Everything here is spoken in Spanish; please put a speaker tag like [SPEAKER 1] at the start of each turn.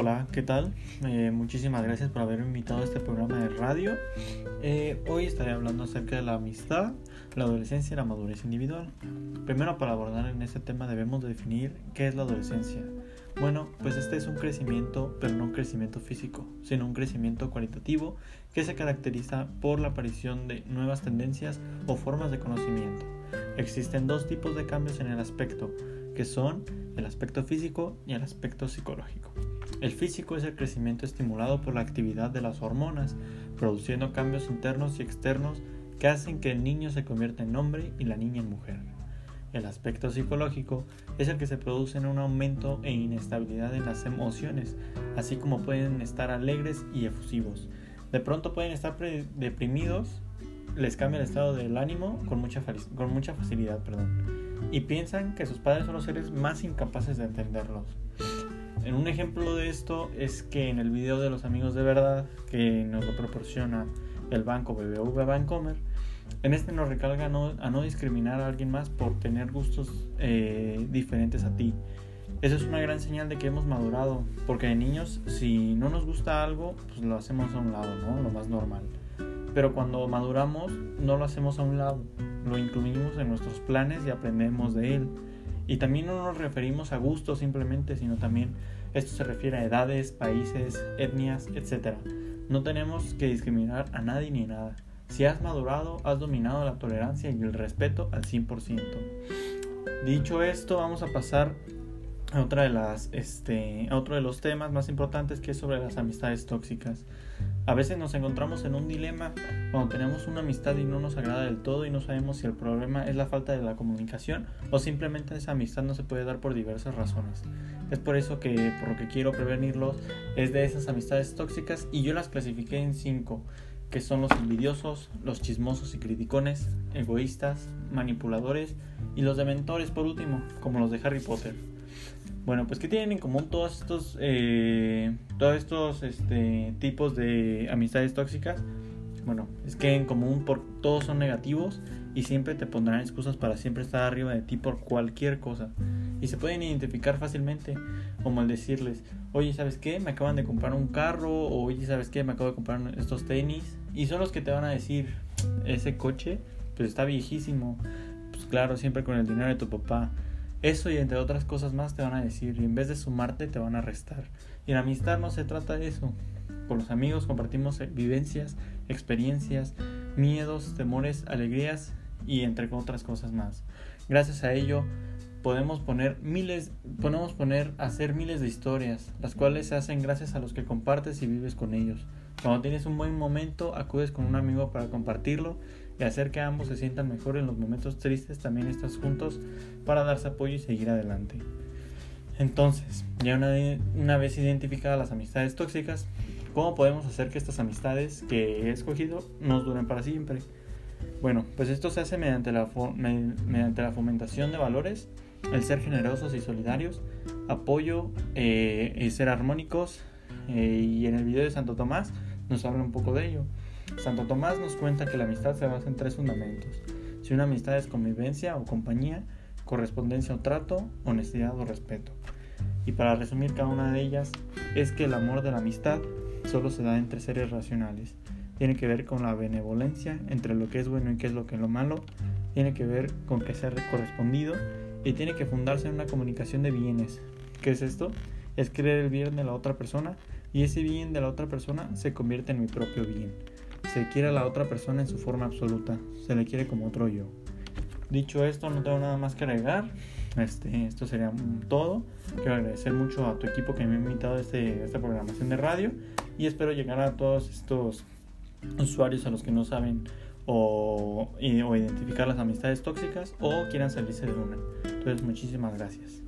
[SPEAKER 1] Hola, ¿qué tal? Eh, muchísimas gracias por haberme invitado a este programa de radio. Eh, hoy estaré hablando acerca de la amistad, la adolescencia y la madurez individual. Primero, para abordar en este tema debemos definir qué es la adolescencia. Bueno, pues este es un crecimiento, pero no un crecimiento físico, sino un crecimiento cualitativo que se caracteriza por la aparición de nuevas tendencias o formas de conocimiento. Existen dos tipos de cambios en el aspecto, que son el aspecto físico y el aspecto psicológico. El físico es el crecimiento estimulado por la actividad de las hormonas, produciendo cambios internos y externos que hacen que el niño se convierta en hombre y la niña en mujer. El aspecto psicológico es el que se produce en un aumento e inestabilidad en las emociones, así como pueden estar alegres y efusivos. De pronto pueden estar deprimidos, les cambia el estado del ánimo con mucha, con mucha facilidad, perdón, y piensan que sus padres son los seres más incapaces de entenderlos. En un ejemplo de esto es que en el video de los amigos de verdad que nos lo proporciona el banco BBV Bancomer, en este nos recalca a no discriminar a alguien más por tener gustos eh, diferentes a ti. Eso es una gran señal de que hemos madurado, porque de niños si no nos gusta algo, pues lo hacemos a un lado, ¿no? Lo más normal. Pero cuando maduramos no lo hacemos a un lado, lo incluimos en nuestros planes y aprendemos de él. Y también no nos referimos a gustos simplemente, sino también esto se refiere a edades, países, etnias, etc. No tenemos que discriminar a nadie ni nada. Si has madurado, has dominado la tolerancia y el respeto al 100%. Dicho esto, vamos a pasar a otra de las este a otro de los temas más importantes que es sobre las amistades tóxicas. A veces nos encontramos en un dilema cuando tenemos una amistad y no nos agrada del todo y no sabemos si el problema es la falta de la comunicación o simplemente esa amistad no se puede dar por diversas razones. Es por eso que por lo que quiero prevenirlos es de esas amistades tóxicas y yo las clasifiqué en cinco que son los envidiosos, los chismosos y criticones, egoístas, manipuladores y los dementores por último, como los de Harry Potter. Bueno, pues ¿qué tienen en común todos estos, eh, todos estos este, tipos de amistades tóxicas? Bueno, es que en común por, todos son negativos y siempre te pondrán excusas para siempre estar arriba de ti por cualquier cosa. Y se pueden identificar fácilmente, como el decirles, oye, ¿sabes qué? Me acaban de comprar un carro, o oye, ¿sabes qué? Me acabo de comprar estos tenis. Y son los que te van a decir, ese coche, pues está viejísimo. Pues claro, siempre con el dinero de tu papá. Eso y entre otras cosas más te van a decir, y en vez de sumarte, te van a restar. Y la amistad no se trata de eso. Con los amigos compartimos vivencias, experiencias, miedos, temores, alegrías y entre otras cosas más. Gracias a ello podemos poner miles, podemos poner hacer miles de historias, las cuales se hacen gracias a los que compartes y vives con ellos. Cuando tienes un buen momento, acudes con un amigo para compartirlo y hacer que ambos se sientan mejor en los momentos tristes, también estás juntos para darse apoyo y seguir adelante. Entonces, ya una, una vez identificadas las amistades tóxicas, ¿cómo podemos hacer que estas amistades que he escogido nos duren para siempre? Bueno, pues esto se hace mediante la, mediante la fomentación de valores, el ser generosos y solidarios, apoyo eh, y ser armónicos. Eh, y en el video de Santo Tomás nos habla un poco de ello. Santo Tomás nos cuenta que la amistad se basa en tres fundamentos. Si una amistad es convivencia o compañía, correspondencia o trato, honestidad o respeto. Y para resumir cada una de ellas, es que el amor de la amistad solo se da entre seres racionales tiene que ver con la benevolencia entre lo que es bueno y qué es lo que es lo malo, tiene que ver con que sea correspondido y tiene que fundarse en una comunicación de bienes. ¿Qué es esto? Es creer el bien de la otra persona y ese bien de la otra persona se convierte en mi propio bien. Se quiere a la otra persona en su forma absoluta, se le quiere como otro yo. Dicho esto, no tengo nada más que agregar. Este, esto sería todo. Quiero agradecer mucho a tu equipo que me ha invitado a, este, a esta programación de radio y espero llegar a todos estos usuarios a los que no saben o, o identificar las amistades tóxicas o quieran salirse de una. Entonces, muchísimas gracias.